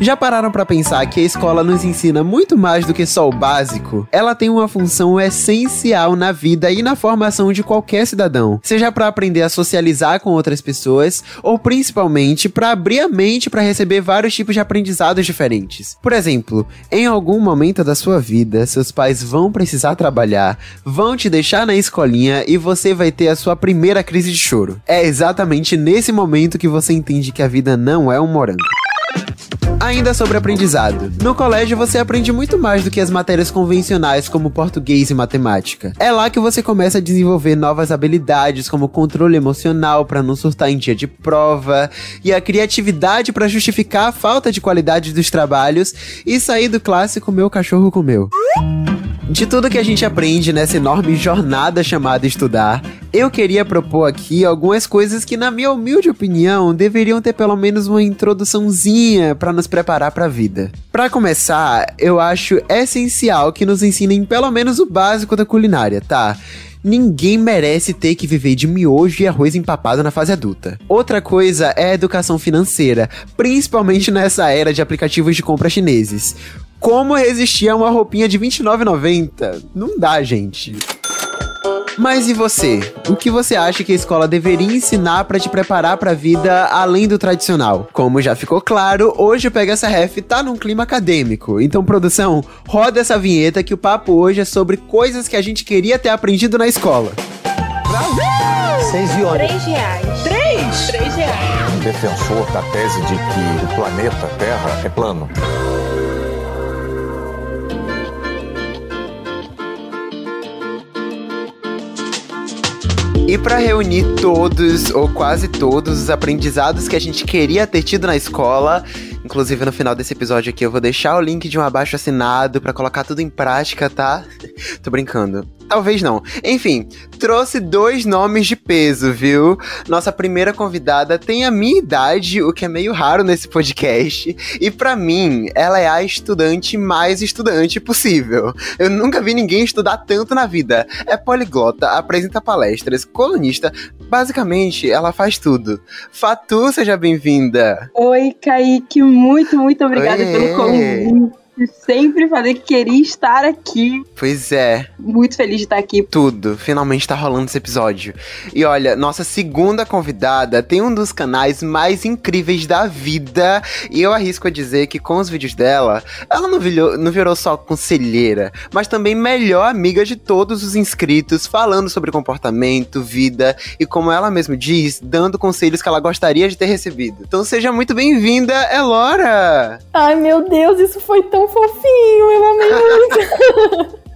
Já pararam para pensar que a escola nos ensina muito mais do que só o básico? Ela tem uma função essencial na vida e na formação de qualquer cidadão, seja para aprender a socializar com outras pessoas ou principalmente para abrir a mente para receber vários tipos de aprendizados diferentes. Por exemplo, em algum momento da sua vida, seus pais vão precisar trabalhar, vão te deixar na escolinha e você vai ter a sua primeira crise de choro. É exatamente nesse momento que você entende que a vida não é um morango. Ainda sobre aprendizado. No colégio você aprende muito mais do que as matérias convencionais como português e matemática. É lá que você começa a desenvolver novas habilidades como controle emocional para não surtar em dia de prova e a criatividade para justificar a falta de qualidade dos trabalhos e sair do clássico meu cachorro comeu. De tudo que a gente aprende nessa enorme jornada chamada estudar, eu queria propor aqui algumas coisas que, na minha humilde opinião, deveriam ter pelo menos uma introduçãozinha para nos preparar para a vida. Para começar, eu acho essencial que nos ensinem pelo menos o básico da culinária, tá? Ninguém merece ter que viver de miojo e arroz empapado na fase adulta. Outra coisa é a educação financeira, principalmente nessa era de aplicativos de compra chineses. Como resistir a uma roupinha de R$29,90? Não dá, gente. Mas e você? O que você acha que a escola deveria ensinar para te preparar para a vida além do tradicional? Como já ficou claro, hoje o Pega essa Ref tá num clima acadêmico. Então, produção, roda essa vinheta que o papo hoje é sobre coisas que a gente queria ter aprendido na escola. Brasil! Seis Três reais. Três? Três reais. Um defensor da tese de que o planeta Terra é plano. E para reunir todos ou quase todos os aprendizados que a gente queria ter tido na escola, inclusive no final desse episódio aqui eu vou deixar o link de um abaixo assinado para colocar tudo em prática, tá? Tô brincando. Talvez não. Enfim, trouxe dois nomes de peso, viu? Nossa primeira convidada tem a minha idade, o que é meio raro nesse podcast. E para mim, ela é a estudante mais estudante possível. Eu nunca vi ninguém estudar tanto na vida. É poliglota, apresenta palestras, colunista. Basicamente, ela faz tudo. Fatu, seja bem-vinda. Oi, Kaique. Muito, muito obrigada pelo convite. Sempre falei que queria estar aqui. Pois é. Muito feliz de estar aqui. Tudo, finalmente tá rolando esse episódio. E olha, nossa segunda convidada tem um dos canais mais incríveis da vida. E eu arrisco a dizer que com os vídeos dela, ela não virou, não virou só conselheira, mas também melhor amiga de todos os inscritos, falando sobre comportamento, vida e, como ela mesma diz, dando conselhos que ela gostaria de ter recebido. Então seja muito bem-vinda, Elora! Ai, meu Deus, isso foi tão fofinho, eu amei muito.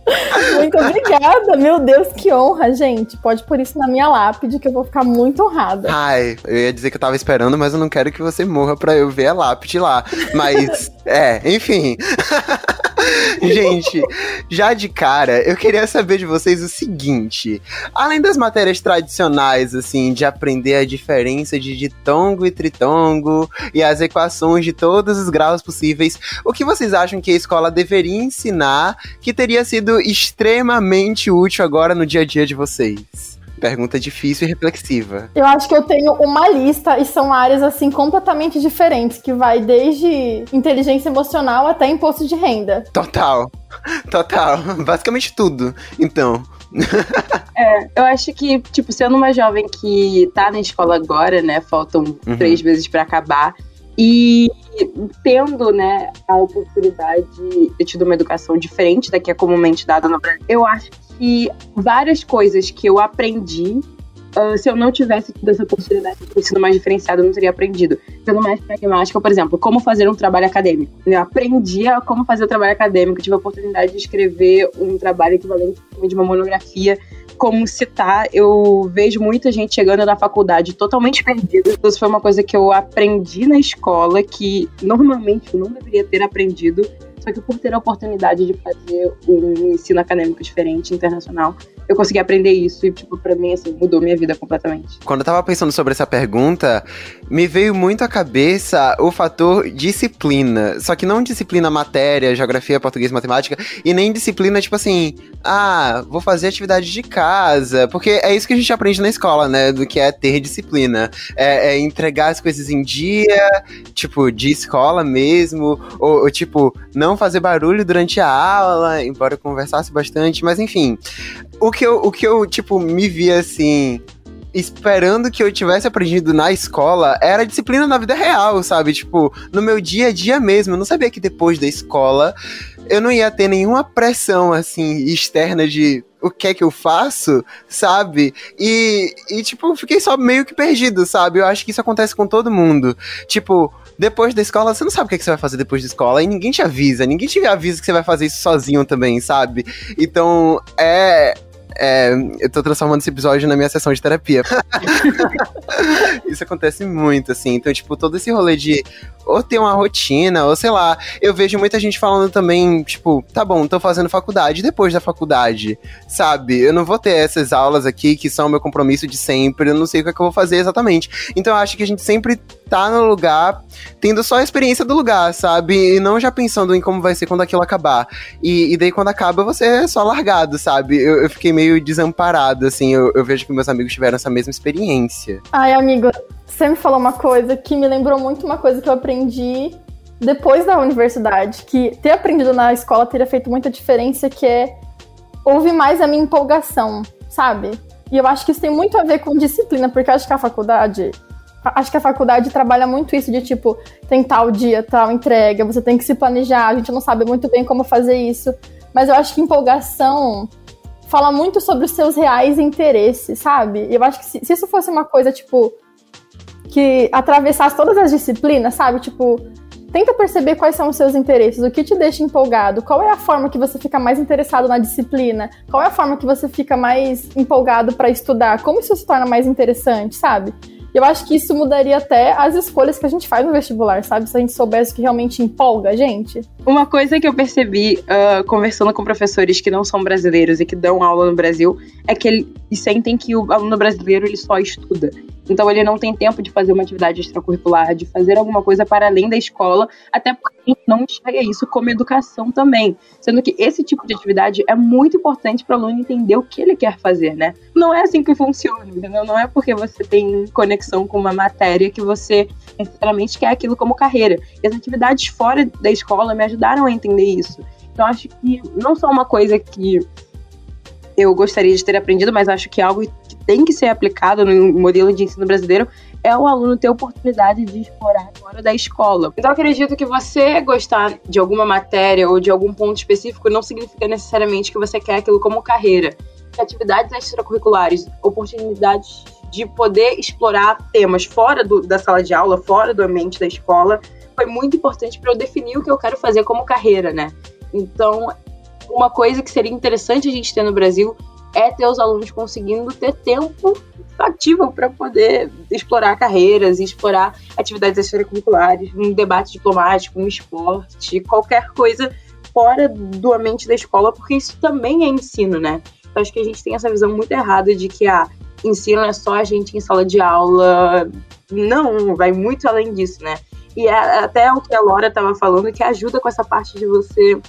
muito obrigada, meu Deus, que honra, gente. Pode pôr isso na minha lápide que eu vou ficar muito honrada. Ai, eu ia dizer que eu tava esperando, mas eu não quero que você morra pra eu ver a lápide lá. Mas, é, enfim. Gente, já de cara, eu queria saber de vocês o seguinte: além das matérias tradicionais, assim, de aprender a diferença de ditongo e tritongo e as equações de todos os graus possíveis, o que vocês acham que a escola deveria ensinar que teria sido extremamente útil agora no dia a dia de vocês? Pergunta difícil e reflexiva. Eu acho que eu tenho uma lista e são áreas assim completamente diferentes, que vai desde inteligência emocional até imposto de renda. Total. Total. Basicamente tudo. Então. É, eu acho que, tipo, sendo uma jovem que tá na escola agora, né? Faltam Uhum. três meses pra acabar. E tendo, né, a oportunidade de ter tido uma educação diferente da que é comumente dada no Brasil, eu acho que várias coisas que eu aprendi, ah, se eu não tivesse tido essa oportunidade de ensino mais diferenciado, eu não teria aprendido. Sendo mais pragmática, por exemplo, como fazer um trabalho acadêmico. Eu aprendi a como fazer o trabalho acadêmico, tive a oportunidade de escrever um trabalho equivalente de uma monografia como citar, eu vejo muita gente chegando na faculdade totalmente perdida. Isso foi uma coisa que eu aprendi na escola que normalmente eu não deveria ter aprendido. Só que por ter a oportunidade de fazer um ensino acadêmico diferente, internacional, eu consegui aprender isso. E, tipo, pra mim, assim, mudou minha vida completamente. Quando eu tava pensando sobre essa pergunta, me veio muito à cabeça o fator disciplina. Só que não disciplina matéria, geografia, português, matemática, e nem disciplina, tipo assim, ah, vou fazer atividade de casa. Porque é isso que a gente aprende na escola, né? Do que é ter disciplina. É, é entregar as coisas em dia, tipo, de escola mesmo, ou, ou, tipo, não fazer barulho durante a aula, embora eu conversasse bastante, mas enfim. O que eu, o que eu tipo, me via assim esperando que eu tivesse aprendido na escola era disciplina na vida real, sabe? Tipo, no meu dia a dia mesmo. Eu não sabia que depois da escola eu não ia ter nenhuma pressão, assim, externa de o que é que eu faço, sabe? E, e, tipo, fiquei só meio que perdido, sabe? Eu acho que isso acontece com todo mundo. Tipo, depois da escola, você não sabe o que, é que você vai fazer depois da escola e ninguém te avisa, ninguém te avisa que você vai fazer isso sozinho também, sabe? Então, é, é, eu tô transformando esse episódio na minha sessão de terapia. Isso acontece muito, assim. Então, tipo, todo esse rolê de ou ter uma rotina, ou sei lá. Eu vejo muita gente falando também, tipo, tá bom, tô fazendo faculdade depois da faculdade, sabe? Eu não vou ter essas aulas aqui que são meu compromisso de sempre, eu não sei o que, é que eu vou fazer exatamente. Então, eu acho que a gente sempre tá no lugar tendo só a experiência do lugar, sabe? E não já pensando em como vai ser quando aquilo acabar. E, e daí, quando acaba, você é só largado, sabe? Eu, eu fiquei meio desamparado, assim. Eu, eu vejo que meus amigos tiveram essa mesma experiência. Ai, amigo, você me falou uma coisa que me lembrou muito uma coisa que eu aprendi depois da universidade, que ter aprendido na escola teria feito muita diferença, que é ouvir mais a minha empolgação, sabe? E eu acho que isso tem muito a ver com disciplina, porque eu acho que a faculdade. Acho que a faculdade trabalha muito isso de tipo, tem tal dia, tal entrega, você tem que se planejar, a gente não sabe muito bem como fazer isso. Mas eu acho que empolgação fala muito sobre os seus reais interesses, sabe? Eu acho que se, se isso fosse uma coisa, tipo, que atravessasse todas as disciplinas, sabe? Tipo, tenta perceber quais são os seus interesses, o que te deixa empolgado, qual é a forma que você fica mais interessado na disciplina, qual é a forma que você fica mais empolgado para estudar, como isso se torna mais interessante, sabe? Eu acho que isso mudaria até as escolhas que a gente faz no vestibular, sabe? Se a gente soubesse que realmente empolga a gente. Uma coisa que eu percebi uh, conversando com professores que não são brasileiros e que dão aula no Brasil é que eles sentem que o aluno brasileiro ele só estuda. Então ele não tem tempo de fazer uma atividade extracurricular, de fazer alguma coisa para além da escola, até porque não enxerga isso como educação também. Sendo que esse tipo de atividade é muito importante para o aluno entender o que ele quer fazer, né? Não é assim que funciona, entendeu? Não é porque você tem conexão com uma matéria que você necessariamente quer aquilo como carreira. E as atividades fora da escola me ajudaram a entender isso. Então acho que não só uma coisa que eu gostaria de ter aprendido, mas acho que é algo tem que ser aplicado no modelo de ensino brasileiro é o aluno ter oportunidade de explorar fora da escola. Então, acredito que você gostar de alguma matéria ou de algum ponto específico não significa necessariamente que você quer aquilo como carreira. Atividades extracurriculares, oportunidades de poder explorar temas fora do, da sala de aula, fora do ambiente da escola, foi muito importante para eu definir o que eu quero fazer como carreira, né? Então, uma coisa que seria interessante a gente ter no Brasil é ter os alunos conseguindo ter tempo ativo para poder explorar carreiras explorar atividades extracurriculares, um debate diplomático, um esporte, qualquer coisa fora do ambiente da escola, porque isso também é ensino, né? Eu acho que a gente tem essa visão muito errada de que ah, ensino é só a gente em sala de aula. Não, vai muito além disso, né? E é até o que a Laura estava falando, que ajuda com essa parte de você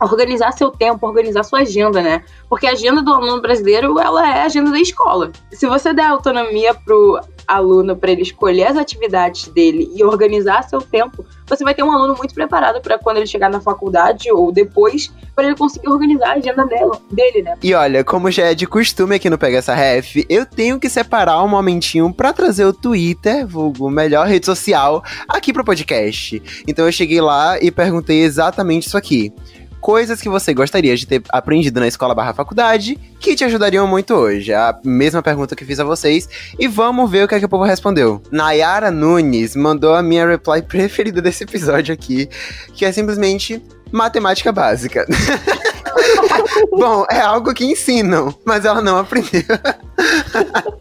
organizar seu tempo, organizar sua agenda, né? Porque a agenda do aluno brasileiro, ela é a agenda da escola. Se você der autonomia pro aluno para ele escolher as atividades dele e organizar seu tempo, você vai ter um aluno muito preparado para quando ele chegar na faculdade ou depois, para ele conseguir organizar a agenda dela, dele, né? E olha, como já é de costume aqui no Pega essa Ref, eu tenho que separar um momentinho para trazer o Twitter, vulgo melhor rede social, aqui pro podcast. Então eu cheguei lá e perguntei exatamente isso aqui coisas que você gostaria de ter aprendido na escola barra faculdade que te ajudariam muito hoje. A mesma pergunta que fiz a vocês. E vamos ver o que, é que o povo respondeu. Nayara Nunes mandou a minha reply preferida desse episódio aqui, que é simplesmente matemática básica. Bom, é algo que ensinam, mas ela não aprendeu.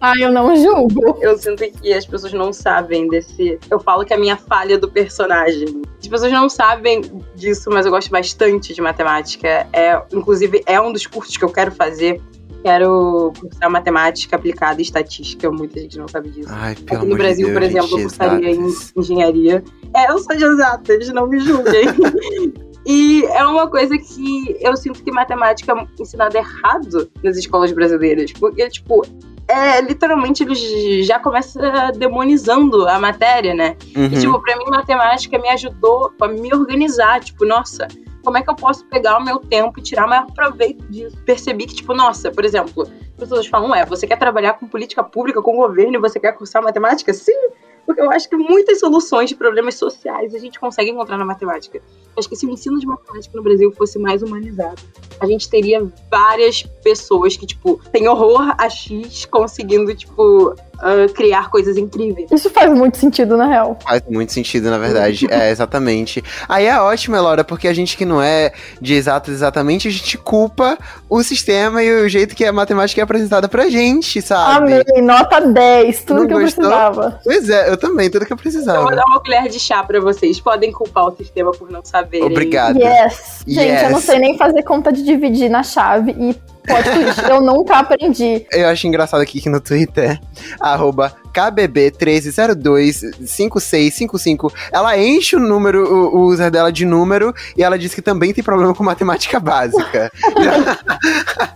ah, eu não julgo. Eu sinto que as pessoas não sabem desse. Eu falo que é a minha falha do personagem. As pessoas não sabem disso, mas eu gosto bastante de matemática. É, inclusive, é um dos cursos que eu quero fazer. quero cursar matemática aplicada e estatística. Muita gente não sabe disso. Ai, pelo Aqui no Brasil, de por Deus, exemplo, eu cursaria em engenharia. É, eu sou de exatas, não me julguem. e é uma coisa que eu sinto que matemática é ensinada errado nas escolas brasileiras. Porque, tipo, é literalmente eles já começam demonizando a matéria, né? E, Uhum. tipo, pra mim, matemática me ajudou a me organizar. Tipo, nossa, como é que eu posso pegar o meu tempo e tirar maior proveito disso? Percebi que, tipo, nossa, por exemplo, as pessoas falam, ué, você quer trabalhar com política pública, com governo e você quer cursar matemática? Sim! Porque eu acho que muitas soluções de problemas sociais a gente consegue encontrar na matemática. Eu acho que se o ensino de matemática no Brasil fosse mais humanizado, a gente teria várias pessoas que, tipo, têm horror a X conseguindo, tipo, ah, criar coisas incríveis. Isso faz muito sentido, na real. Faz muito sentido, na verdade. é, exatamente. Aí é ótimo, Elora, porque a gente que não é de exatas exatamente, a gente culpa o sistema e o jeito que a matemática é apresentada pra gente, sabe? Amei, nota 10, tudo Não que eu gostou? precisava. Pois é, eu também, tudo que eu Eu precisava. vou dar uma colher de chá pra vocês. Podem culpar o sistema por não saberem. Obrigado. Yes. Gente, eu não Yes. sei nem fazer conta de dividir na chave e pode eu nunca aprendi. Eu acho engraçado aqui que no Twitter, arroba KBB13025655, ela enche o número, o, o user dela de número, e ela diz que também tem problema com matemática básica.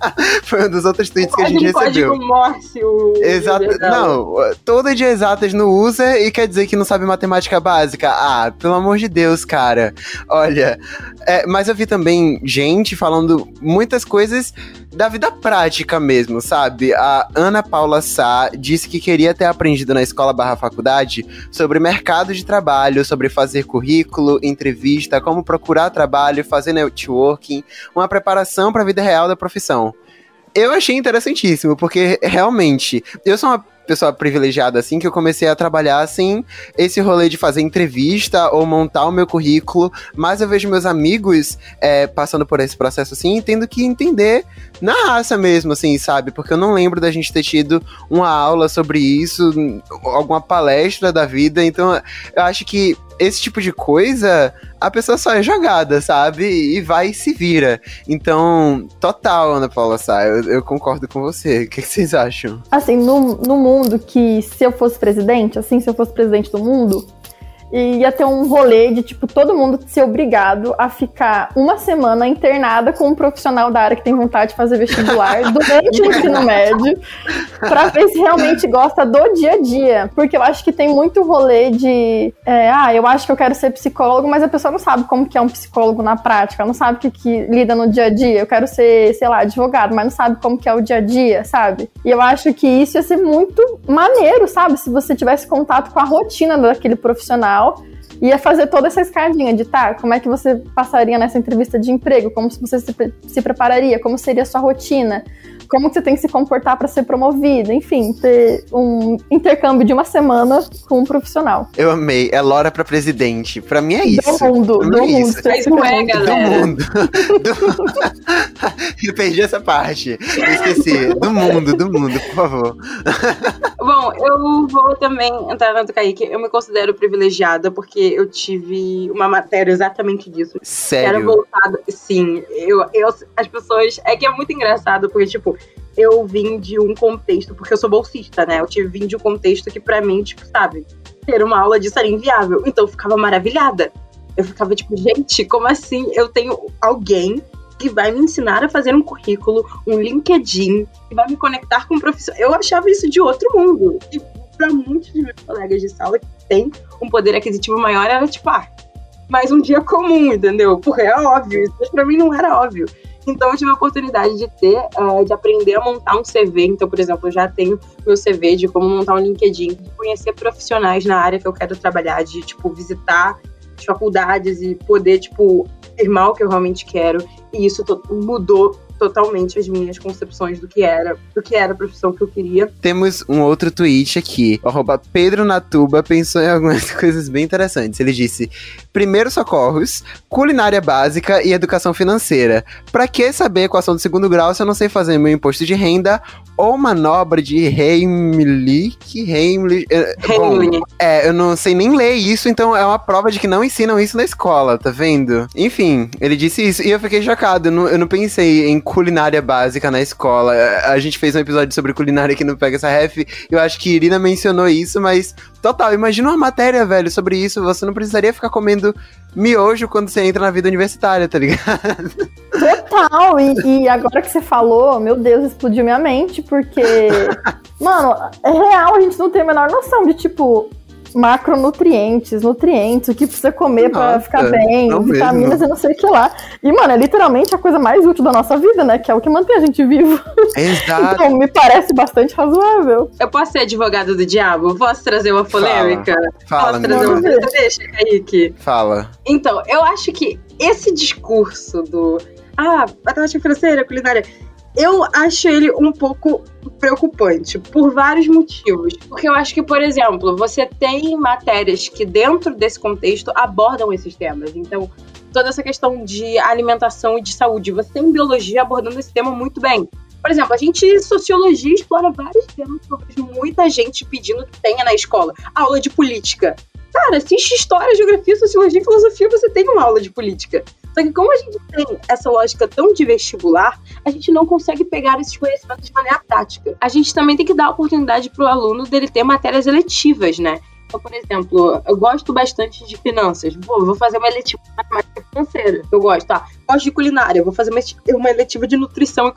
Foi um dos outros tweets que a gente recebeu. Morse, o Exato. Não, toda de exatas no user e quer dizer que não sabe matemática básica. Ah, pelo amor de Deus, cara. Olha, é, mas eu vi também gente falando muitas coisas da vida prática mesmo, sabe? A Ana Paula Sá disse que queria ter aprendido na escola barra faculdade sobre mercado de trabalho, sobre fazer currículo, entrevista, como procurar trabalho, fazer networking, uma preparação para a vida real da profissão. Eu achei interessantíssimo, porque realmente, eu sou uma pessoa privilegiada assim que eu comecei a trabalhar assim, esse rolê de fazer entrevista ou montar o meu currículo, mas eu vejo meus amigos é, passando por esse processo assim, tendo que entender na raça mesmo, assim, sabe? Porque eu não lembro da gente ter tido uma aula sobre isso, alguma palestra da vida, então eu acho que esse tipo de coisa, a pessoa só é jogada, sabe? E vai e se vira. Então, total, Ana Paula Sá, eu, eu concordo com você. O que, que vocês acham? Assim, no, no mundo que se eu fosse presidente, assim, se eu fosse presidente do mundo, ia ter um rolê de, tipo, todo mundo ser obrigado a ficar uma semana internada com um profissional da área que tem vontade de fazer vestibular durante o ensino médio, pra ver se realmente gosta do dia a dia. Porque eu acho que tem muito rolê de, é, ah, eu acho que eu quero ser psicólogo, mas a pessoa não sabe como que é um psicólogo na prática, não sabe o que, que lida no dia a dia. Eu quero ser, sei lá, advogado, mas não sabe como que é o dia a dia, sabe? E eu acho que isso ia ser muito maneiro, sabe? Se você tivesse contato com a rotina daquele profissional ia fazer toda essa escadinha de tá, como é que você passaria nessa entrevista de emprego, como você se, se prepararia, como seria a sua rotina, como que você tem que se comportar para ser promovido, enfim, ter um intercâmbio de uma semana com um profissional. Eu amei. É Lora pra presidente. Pra mim é isso. do mundo, do é mundo. isso. Mas não é, especificamente. Do galera. mundo. Do- Eu perdi essa parte. Eu esqueci. Do mundo, do mundo, por favor. Bom, eu vou também entrar na do Kaique. Eu me considero privilegiada porque eu tive uma matéria exatamente disso. Era Sério. voltada. Sim, eu, eu, as pessoas. É que é muito engraçado, porque, tipo, eu vim de um contexto, porque eu sou bolsista, né? Eu tive vim de um contexto que, pra mim, tipo, sabe, ter uma aula disso era inviável. Então eu ficava maravilhada. Eu ficava, tipo, gente, como assim eu tenho alguém que vai me ensinar a fazer um currículo, um LinkedIn, que vai me conectar com um. Eu achava isso de outro mundo. E pra muitos dos meus colegas de sala que têm um poder aquisitivo maior, era tipo, ah, mais um dia comum, entendeu? Porque é óbvio, isso mas pra mim não era óbvio. Então eu tive a oportunidade de ter, eh, de aprender a montar um CV. Então, por exemplo, eu já tenho meu CV de como montar um LinkedIn, de conhecer profissionais na área que eu quero trabalhar, de, tipo, visitar faculdades e poder, tipo, afirmar o que eu realmente quero. E isso mudou totalmente as minhas concepções do que era, do que era a profissão que eu queria. Temos um outro tweet aqui. Arroba Pedro Natuba pensou em algumas coisas bem interessantes. Ele disse: primeiros socorros, culinária básica e educação financeira. Pra que saber equação do segundo grau se eu não sei fazer meu imposto de renda ou manobra de Heimlich. Heimlich. é, bom, Heimlich. é, eu não sei nem ler isso, então é uma prova de que não ensinam isso na escola, tá vendo? Enfim, ele disse isso e eu fiquei chocado. Eu não, eu não pensei em culinária básica na escola. A gente fez um episódio sobre culinária aqui no Pega essa Ref. Eu acho que Irina mencionou isso, mas total, imagina uma matéria, velho, sobre isso. Você não precisaria ficar comendo miojo quando você entra na vida universitária, tá ligado? Total, e, e agora que você falou, meu Deus, explodiu minha mente, porque, mano, é real, a gente não tem a menor noção de, tipo, macronutrientes, nutrientes, o que precisa comer pra Nossa, ficar bem, não vitaminas mesmo. e não sei o que lá. E, mano, é literalmente a coisa mais útil da nossa vida, né? Que é o que mantém a gente vivo. Exato. Então, me parece bastante razoável. Eu posso ser advogado do diabo? Posso trazer uma polêmica? Fala, posso trazer uma... Deixa, Kaique. Fala. Então, eu acho que esse discurso do. Ah, matemática financeira, culinária. Eu acho ele um pouco preocupante, por vários motivos. Porque eu acho que, por exemplo, você tem matérias que, dentro desse contexto, abordam esses temas. Então, toda essa questão de alimentação e de saúde. Você tem biologia abordando esse tema muito bem. Por exemplo, a gente, sociologia, explora vários temas que muita gente pedindo que tenha na escola. Aula de política. Cara, assiste história, geografia, sociologia e filosofia, você tem uma aula de política. Só que como a gente tem essa lógica tão de vestibular, a gente não consegue pegar esses conhecimentos de maneira prática. A gente também tem que dar a oportunidade para o aluno dele ter matérias eletivas, né? Então, por exemplo, eu gosto bastante de finanças. Pô, vou fazer uma eletiva de matemática financeira. Eu gosto, tá? Gosto de culinária. Vou fazer uma, eletiva de nutrição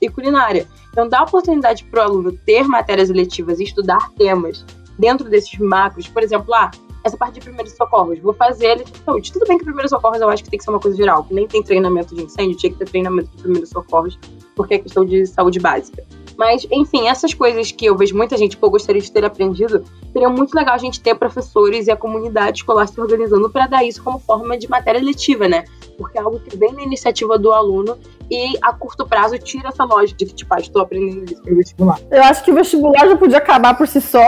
e culinária. Então, dá a oportunidade para o aluno ter matérias eletivas e estudar temas dentro desses macros. Por exemplo, ah, essa parte de primeiros socorros, vou fazer ele de saúde. Tudo bem que primeiros socorros eu acho que tem que ser uma coisa geral, que nem tem treinamento de incêndio, tinha que ter treinamento de primeiros socorros, porque é questão de saúde básica. Mas, enfim, essas coisas que eu vejo muita gente, pô, gostaria de ter aprendido, seria muito legal a gente ter professores e a comunidade escolar se organizando para dar isso como forma de matéria letiva, né? Porque é algo que vem na iniciativa do aluno e a curto prazo tira essa lógica de que, tipo, ah, estou aprendendo isso pro vestibular. Eu acho que o vestibular já podia acabar por si só.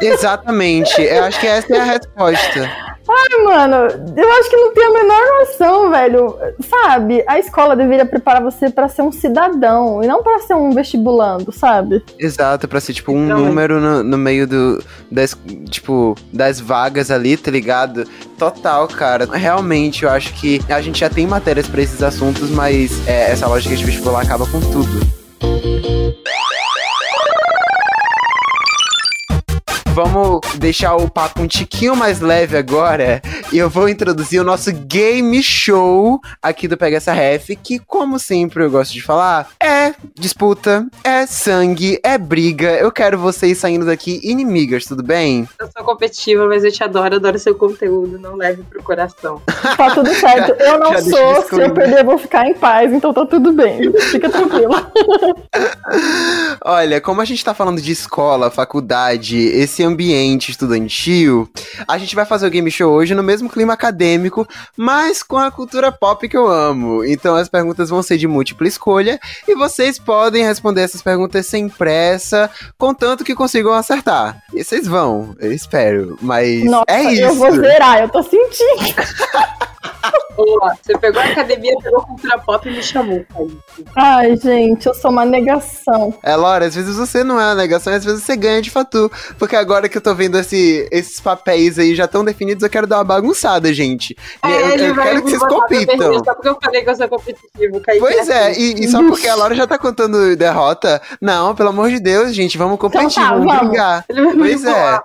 Exatamente. Eu acho que essa é a resposta. Ai, mano, eu acho que não tem a menor noção, velho. Sabe? A escola deveria preparar você pra ser um cidadão e não pra ser um vestibulando, sabe? Exato, pra ser tipo um Então, número no, no meio do. Das, tipo, das vagas ali, tá ligado? Total, cara. Realmente, eu acho que a gente já tem matérias pra esses assuntos, mas é, essa lógica de vestibular acaba com tudo. Vamos deixar o papo um tiquinho mais leve agora eu vou introduzir o nosso game show aqui do Pega Essa Ref, que, como sempre eu gosto de falar, é disputa, é sangue, é briga. Eu quero vocês saindo daqui inimigas, tudo bem? Eu sou competitiva, mas eu te adoro, adoro seu conteúdo, não leve pro coração. Tá tudo certo. Eu não sou, se eu perder, eu vou ficar em paz, então tá tudo bem. Fica tranquilo. Olha, como a gente tá falando de escola, faculdade, esse ambiente estudantil, a gente vai fazer o game show hoje no mesmo clima acadêmico, mas com a cultura pop que eu amo. Então as perguntas vão ser de múltipla escolha e vocês podem responder essas perguntas sem pressa, contanto que consigam acertar. E vocês vão, eu espero. Mas Nossa, é isso. eu vou zerar, eu tô sentindo. Boa, você pegou a academia, pegou a cultura pop e me chamou. Ai, gente, eu sou uma negação. É, Laura, às vezes você não é uma negação, às vezes você ganha de fatu. Porque agora que eu tô vendo esse- esses papéis aí já tão definidos, eu quero dar uma bagunçada, gente. eu, É, ele eu vai quero que vocês compitam. Só porque eu falei que eu sou competitivo, Kaique. Pois é, assim. e, e só porque a Laura já tá contando derrota. Não, pelo amor de Deus, gente, vamos competir, Então tá, vamos, vamos. brigar. Pois é.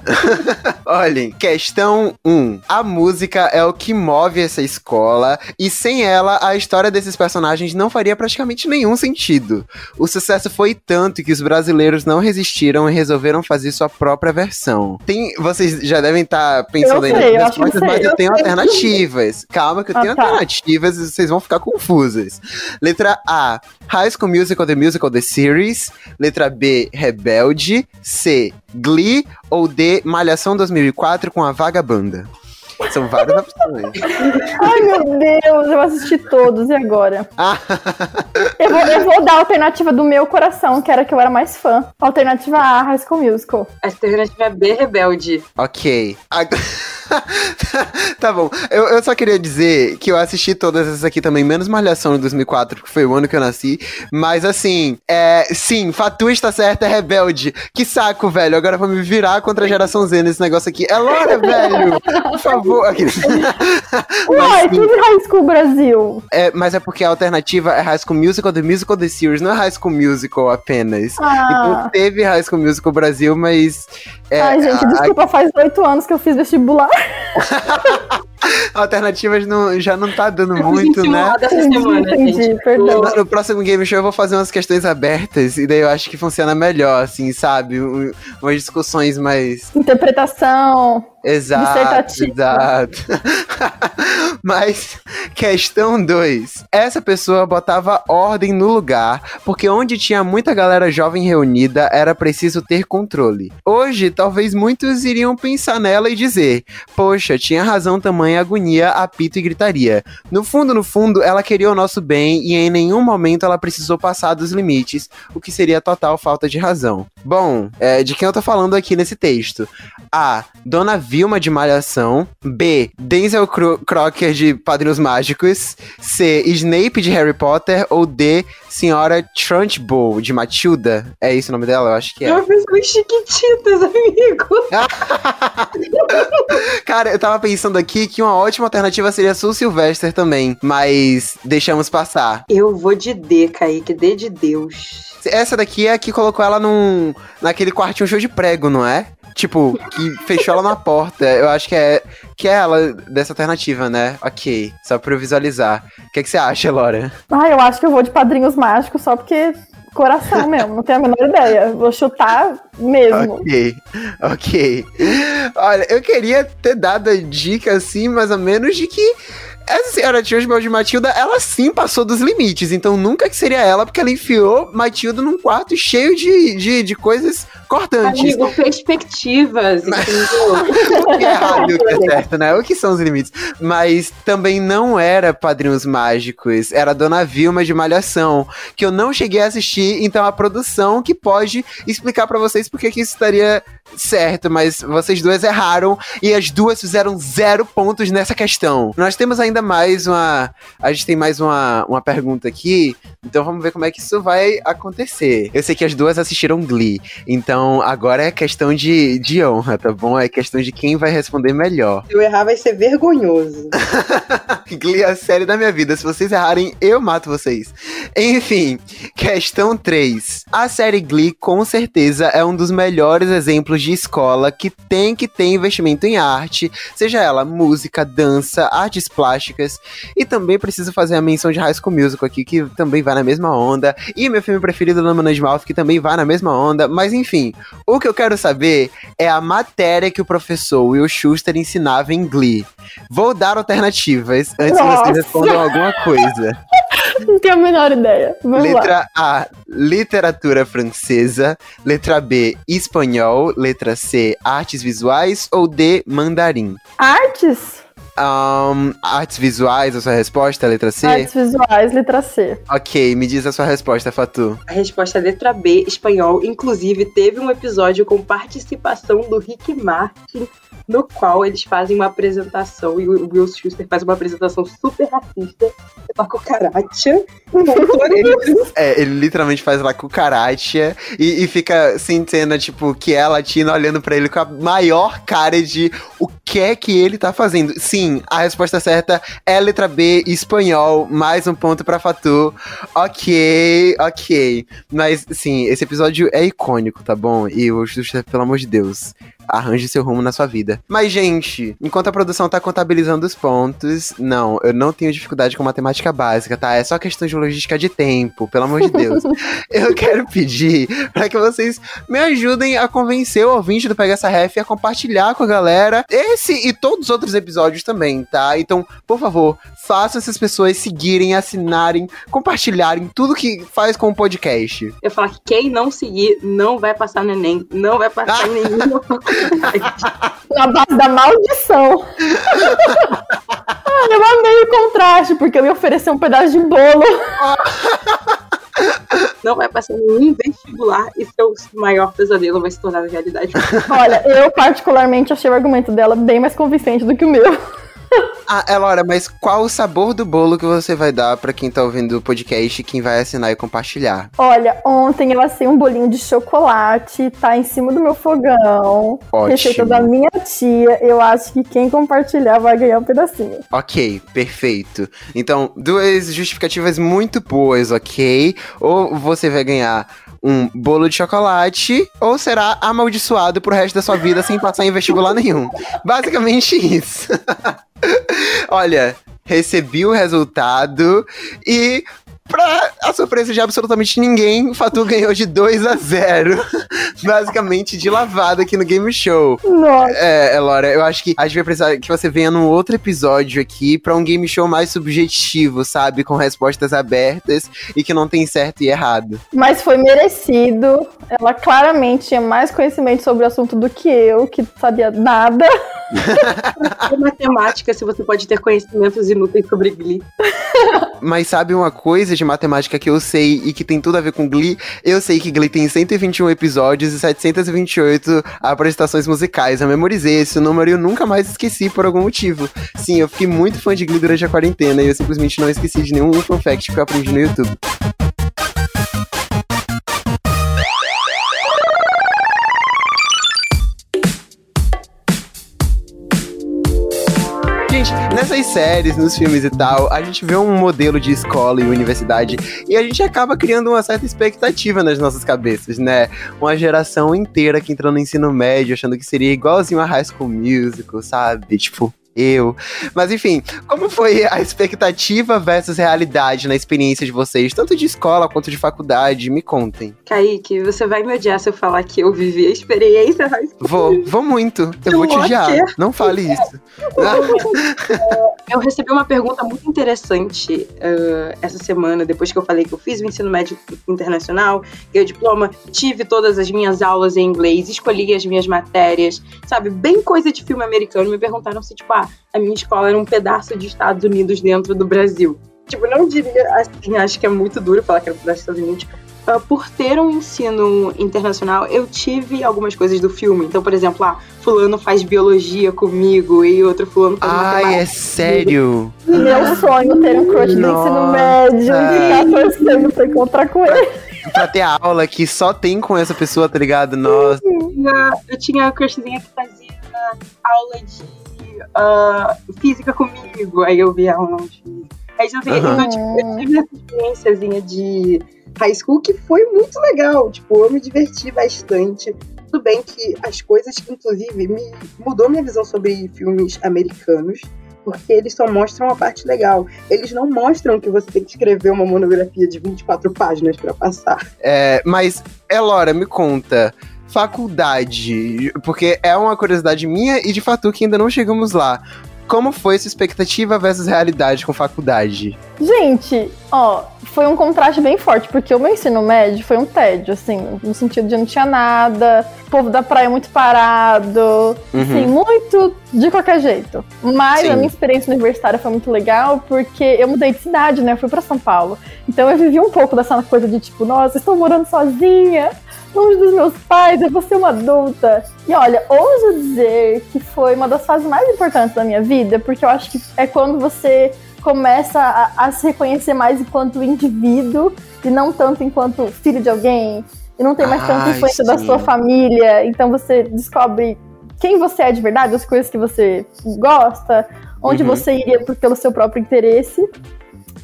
Olhem, questão 1. A música é o que move essa escola, e sem ela, a história desses personagens não faria praticamente nenhum sentido. O sucesso foi tanto que os brasileiros não resistiram e resolveram fazer sua própria versão. Tem, vocês já devem estar pensando Eu aí sei, eu nas sei, mas eu, eu tenho sei. alternativas. Calma que eu Ah, tenho tá. alternativas e vocês vão ficar confusas. Letra A, High School Musical, The Musical, The Series. Letra B, Rebelde. C, Glee. Ou D, Malhação 2004 com a Vagabanda. São várias opções. Ai, meu Deus, eu assisti todos, e agora? Ah, Eu vou, eu vou dar a alternativa do meu coração, que era que eu era mais fã. Alternativa A, High School Musical. Alternativa B, Rebelde. Ok. Ag- tá bom. Eu, eu só queria dizer que eu assisti todas essas aqui também, menos Malhação em 2004, que foi o ano que eu nasci. Mas assim, é, sim, Fatu está certa, é rebelde. Que saco, velho. Agora eu vou me virar contra a geração Z nesse negócio aqui. É Laura, velho. Por favor. Aqui. Uai, sim. que High School Brasil? É, mas é porque a alternativa é High School Musical, The Musical, The Series, não é High School Musical apenas. Então Ah, teve High School Musical Brasil, mas. é, ai, gente, a- desculpa, faz oito anos que eu fiz vestibular. alternativas não, já não tá dando muito, né? semana, entendi, perdão. No, no próximo Game Show eu vou fazer umas questões abertas, e daí eu acho que funciona melhor, assim, sabe? Um- umas discussões mais. Interpretação. Exato, Dissertativa. exato. Mas, questão 2. Essa pessoa botava ordem no lugar, porque onde tinha muita galera jovem reunida, era preciso ter controle. Hoje, talvez muitos iriam pensar nela e dizer: Poxa, tinha razão tamanha agonia, apito e gritaria. No fundo, no fundo, ela queria o nosso bem e em nenhum momento ela precisou passar dos limites, o que seria total falta de razão. Bom, é, de quem eu tô falando aqui nesse texto? A. Dona Vilma de Malhação. B. Denzel Cro Crocker de Padrinhos Mágicos. C. Snape de Harry Potter. Ou D. Senhora Trunchbull de Matilda. É isso o nome dela? Eu acho que é. Eu fiz com chiquititas, amigo. Cara, eu tava pensando aqui que uma ótima alternativa seria Sul Sylvester também. Mas deixamos passar. Eu vou de D, Kaique. D de Deus. Essa daqui é a que colocou ela num. naquele quartinho show de prego, não é? Tipo, que fechou ela na porta. Eu acho que é, que é ela dessa alternativa, né? Ok, só pra eu visualizar. O que, é que você acha, Laura? Ah, eu acho que eu vou de Padrinhos Mágicos só porque coração mesmo, não tenho a menor ideia. Vou chutar mesmo. Ok, ok. Olha, eu queria ter dado a dica assim, mais ou menos, de que essa senhora Trunchbull de Matilda, ela sim passou dos limites. Então nunca que seria ela, porque ela enfiou Matilda num quarto cheio de, de, de coisas cortantes. Amigo, perspectivas, entendeu? o que é errado e o que é certo, né? O que são os limites? Mas também não era Padrinhos Mágicos, era Dona Vilma de Malhação, que eu não cheguei a assistir, então a produção que pode explicar pra vocês porque que isso estaria certo, mas vocês duas erraram e as duas fizeram zero pontos nessa questão. Nós temos ainda mais uma. A gente tem mais uma, uma pergunta aqui, então vamos ver como é que isso vai acontecer. Eu sei que as duas assistiram Glee, então agora é questão de, de honra, tá bom? É questão de quem vai responder melhor. Se eu errar, vai ser vergonhoso. Glee é a série da minha vida. Se vocês errarem, eu mato vocês. Enfim, questão 3. A série Glee, com certeza, é um dos melhores exemplos de escola que tem que ter investimento em arte, seja ela música, dança, artes plásticas. E também preciso fazer a menção de High School Musical aqui, que também vai na mesma onda. E meu filme preferido, Lama de Mouth, que também vai na mesma onda. Mas enfim, o que eu quero saber é a matéria que o professor Will Schuster ensinava em Glee. Vou dar alternativas antes que vocês respondam alguma coisa. Não tenho a menor ideia. Vamos lá. Letra A, literatura francesa. Letra B, espanhol. Letra C, artes visuais. Ou D, mandarim. Artes? Ahn, artes visuais, a sua resposta, letra C? Artes visuais, letra C. Ok, me diz a sua resposta, Fatu. A resposta é letra B, espanhol. Inclusive, teve um episódio com participação do Rick Martin, no qual eles fazem uma apresentação, e o Will Schuster faz uma apresentação super racista, pela cucaracha, contra eles. É, ele literalmente faz lá cucaracha e, e fica cena, tipo, que é a latina olhando pra ele com a maior cara de o que é que ele tá fazendo. Sim, a resposta certa é letra B, espanhol, mais um ponto pra Fatu. Ok, ok. Mas, sim, esse episódio é icônico, tá bom? E o pelo amor de Deus, arranje seu rumo na sua vida. Mas, gente, enquanto a produção tá contabilizando os pontos, não, eu não tenho dificuldade com matemática básica, tá? É só questão de logística de tempo, pelo amor de Deus. eu quero pedir pra que vocês me ajudem a convencer o ouvinte do Pega essa Ref a compartilhar com a galera esse e todos os outros episódios também, tá? Então, por favor, façam essas pessoas seguirem, assinarem, compartilharem tudo que faz com o podcast. Eu falo que quem não seguir não vai passar no Enem, não vai passar nenhuma faculdade. Na base da maldição. ah, eu amei o contraste, porque eu ia oferecer um pedaço de bolo. não vai passar nenhum vestibular e seu maior pesadelo vai se tornar realidade. Olha, eu particularmente achei o argumento dela bem mais convincente do que o meu. Ah, Elora, mas qual o sabor do bolo que você vai dar pra quem tá ouvindo o podcast e quem vai assinar e compartilhar? Olha, ontem eu assei um bolinho de chocolate, tá em cima do meu fogão. Ótimo. Receita da minha tia. Eu acho que quem compartilhar vai ganhar um pedacinho. Ok, perfeito. Então, duas justificativas muito boas, ok? Ou você vai ganhar um bolo de chocolate, ou será amaldiçoado pro resto da sua vida sem passar em vestibular nenhum. Basicamente isso. Olha, recebi o resultado e Pra a surpresa de absolutamente ninguém, o Fatu ganhou de 2 a 0 Basicamente de lavada aqui no Game Show. Nossa. É, Elora, eu acho que a gente vai precisar que você venha num outro episódio aqui pra um game show mais subjetivo, sabe? Com respostas abertas e que não tem certo e errado. Mas foi merecido. Ela claramente tinha mais conhecimento sobre o assunto do que eu, que sabia nada. É matemática, se você pode ter conhecimentos inúteis sobre Glee. Mas sabe uma coisa de matemática que eu sei e que tem tudo a ver com Glee? Eu sei que Glee tem 121 episódios e 728 apresentações musicais. Eu memorizei esse número e eu nunca mais esqueci por algum motivo. Sim, eu fiquei muito fã de Glee durante a quarentena e eu simplesmente não esqueci de nenhum fun fact que eu aprendi no YouTube. Nessas séries, nos filmes e tal, a gente vê um modelo de escola e universidade e a gente acaba criando uma certa expectativa nas nossas cabeças, né? Uma geração inteira que entrou no ensino médio achando que seria igualzinho a High School Musical, sabe? Tipo, eu. Mas enfim, como foi a expectativa versus realidade na experiência de vocês, tanto de escola quanto de faculdade? Me contem. Kaique, você vai me odiar se eu falar que eu vivi a experiência. Vou, vou muito. Eu vou te odiar. quê? Não fale isso. Eu recebi uma pergunta muito interessante eh, essa semana, depois que eu falei que eu fiz o ensino médio internacional, o diploma, tive todas as minhas aulas em inglês, escolhi as minhas matérias, sabe? Bem coisa de filme americano. Me perguntaram se, tipo, ah, a minha escola era um pedaço de Estados Unidos dentro do Brasil. Tipo, não diria assim, acho que é muito duro falar que era um pedaço dos Estados Unidos. Ah, por ter um ensino internacional, eu tive algumas coisas do filme. Então, por exemplo, ah, fulano faz biologia comigo e outro fulano faz Ai, é sério? Meu sonho ter um crush do ensino médio e ficar torcendo pra encontrar com ele. pra ter aula que só tem com essa pessoa, tá ligado? Nossa. tinha- eu tinha a crushzinha que fazia aula de ah, física comigo. Aí eu via ela não física. Aí vi, Aham. então, tipo, eu tive essa experiênciazinha de high school que foi muito legal. Tipo, eu me diverti bastante. Tudo bem que as coisas, inclusive, me mudou minha visão sobre filmes americanos. Porque eles só mostram a parte legal. Eles não mostram que você tem que escrever uma monografia de 24 páginas pra passar. É, mas, Elora, me conta. Faculdade, porque é uma curiosidade minha e de Fatu que ainda não chegamos lá. Como foi sua expectativa versus realidade com faculdade? Gente, ó, foi um contraste bem forte, porque o meu ensino médio foi um tédio, assim, no sentido de não tinha nada, o povo da praia muito parado, assim, muito de qualquer jeito. Mas Sim. a minha experiência universitária foi muito legal, porque eu mudei de cidade, né, eu fui pra São Paulo. Então eu vivi um pouco dessa coisa de tipo, nossa, estou morando sozinha, longe dos meus pais, eu vou ser uma adulta. E olha, ouso dizer que foi uma das fases mais importantes da minha vida, porque eu acho que é quando você começa a, a se reconhecer mais enquanto indivíduo e não tanto enquanto filho de alguém. E não tem mais tanta Ai, influência da sim. sua família. Então você descobre quem você é de verdade, as coisas que você gosta, onde Uhum. você iria por- pelo seu próprio interesse.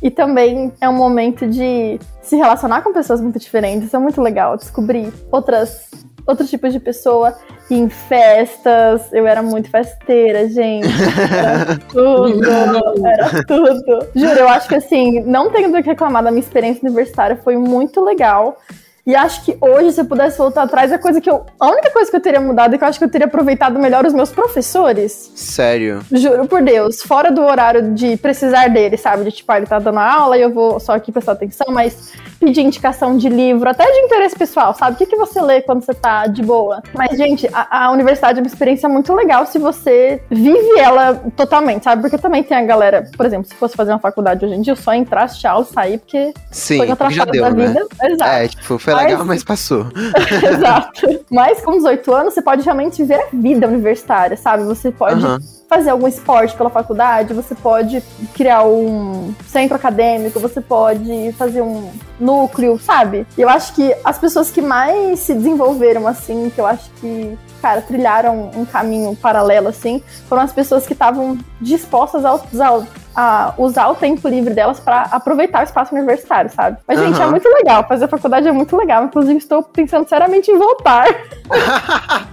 E também é um momento de se relacionar com pessoas muito diferentes. É muito legal descobrir outras, outros tipos de pessoa. E em festas, eu era muito festeira, gente. Era tudo, era tudo. Juro, eu acho que assim, não tenho do que reclamar da minha experiência universitária, foi muito legal. E acho que hoje, se eu pudesse voltar atrás, a coisa que eu. A única coisa que eu teria mudado é que eu acho que eu teria aproveitado melhor os meus professores. Sério. Juro por Deus, fora do horário de precisar dele, sabe? De tipo, ah, ele tá dando aula e eu vou só aqui prestar atenção, mas pedir indicação de livro, até de interesse pessoal, sabe? O que, que você lê quando você tá de boa? Mas, gente, a, a universidade é uma experiência muito legal se você vive ela totalmente, sabe? Porque também tem a galera, por exemplo, se fosse fazer uma faculdade hoje em dia, eu só entrar, assistir aula, sair, porque Sim, foi outra já fase deu, da né? vida. Exato. É, tipo, foi Mas- legal, mas passou. Exato. Mas com 18 anos, você pode realmente viver a vida universitária, sabe? Você pode Aham. fazer algum esporte pela faculdade, você pode criar um centro acadêmico, você pode fazer um núcleo, sabe? E eu acho que as pessoas que mais se desenvolveram assim, que eu acho que, cara, trilharam um caminho paralelo assim, foram as pessoas que estavam dispostas a usar, a usar o tempo livre delas para aproveitar o espaço universitário, sabe? Mas, gente, é muito legal. Fazer faculdade é muito legal. Inclusive, estou pensando seriamente em voltar.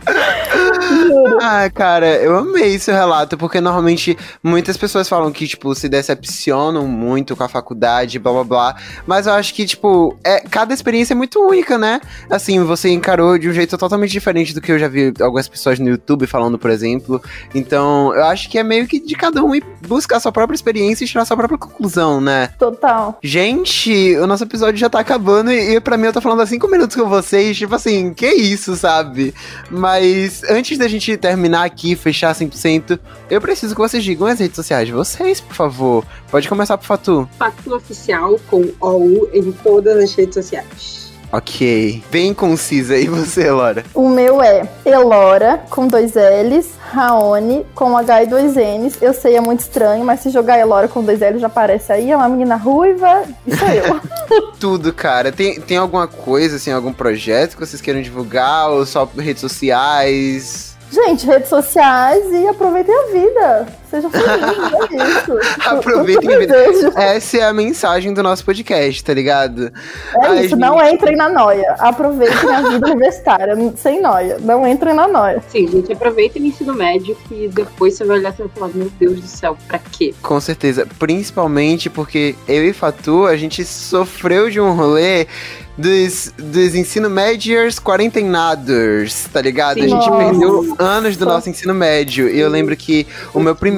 Ah, cara, eu amei seu relato, porque normalmente muitas pessoas falam que, tipo, se decepcionam muito com a faculdade, blá blá blá. Mas eu acho que, tipo, é, cada experiência é muito única, né? Assim, você encarou de um jeito totalmente diferente do que eu já vi algumas pessoas no YouTube falando, por exemplo. Então, eu acho que é meio que de cada um ir buscar a sua própria experiência e tirar sua própria conclusão, né? Total. Gente, o nosso episódio já tá acabando e, e pra mim eu tô falando há cinco minutos com vocês, tipo assim, que isso, sabe? Mas antes da gente terminar aqui, fechar 100%, eu preciso que vocês digam as redes sociais de vocês, por favor. Pode começar por Fatu. Fato oficial com OU em todas as redes sociais. Ok. Bem concisa. E você, Laura? O meu é Elora, com dois L's, Raoni, com H e dois N's. Eu sei, é muito estranho, mas se jogar Elora com dois L's já aparece aí. É uma menina ruiva e sou eu. Tudo, cara. Tem, tem alguma coisa, assim, algum projeto que vocês queiram divulgar? Ou só redes sociais? Gente, redes sociais e aproveitem a vida. Sejam felizes, é isso. Aproveitem a Tudo vida. desejo. Essa é a mensagem do nosso podcast, tá ligado? É Ai, isso, não gente. entrem na noia. Aproveitem a vida universitária, sem noia. Não entrem na noia. Sim, gente, aproveitem o ensino médio que depois você vai olhar e vai falar, meu Deus do céu, pra quê? Com certeza. Principalmente porque eu e Fatu, a gente sofreu de um rolê dos, dos ensino médios quarentenados, tá ligado? a Sim. gente Nossa. perdeu anos do nosso ensino médio. E eu lembro que o meu primeiro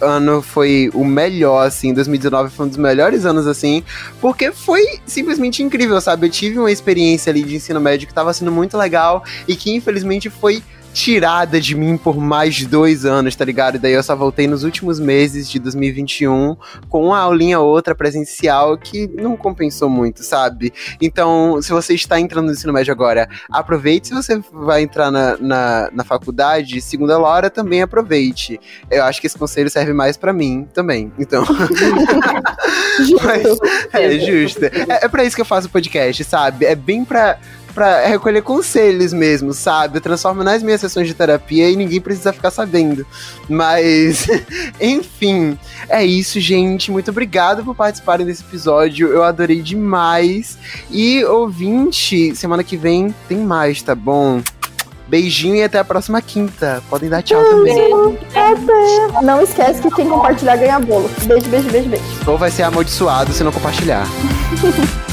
ano foi o melhor, assim. 2019 foi um dos melhores anos, assim. Porque foi simplesmente incrível, sabe? Eu tive uma experiência ali de ensino médio que tava sendo muito legal e que infelizmente foi tirada de mim por mais de dois anos, tá ligado? E daí eu só voltei nos últimos meses de 2021 com uma aulinha ou outra presencial que não compensou muito, sabe? Então, se você está entrando no ensino médio agora, aproveite. Se você vai entrar na, na, na faculdade, segunda Laura, também aproveite. Eu acho que esse conselho serve mais pra mim também. Então, Mas- é justo. É, é pra isso que eu faço o podcast, sabe? É bem pra, pra recolher conselhos mesmo, sabe? Eu transformo nas minhas sessões de terapia e ninguém precisa ficar sabendo. Mas, enfim, é isso, gente. Muito obrigado por participarem desse episódio. Eu adorei demais. E, ouvinte, semana que vem tem mais, tá bom? Beijinho e até a próxima quinta. Podem dar tchau também. Beijo. Até. Não esquece que quem compartilhar ganha bolo. Beijo, beijo, beijo, beijo. Ou vai ser amaldiçoado se não compartilhar.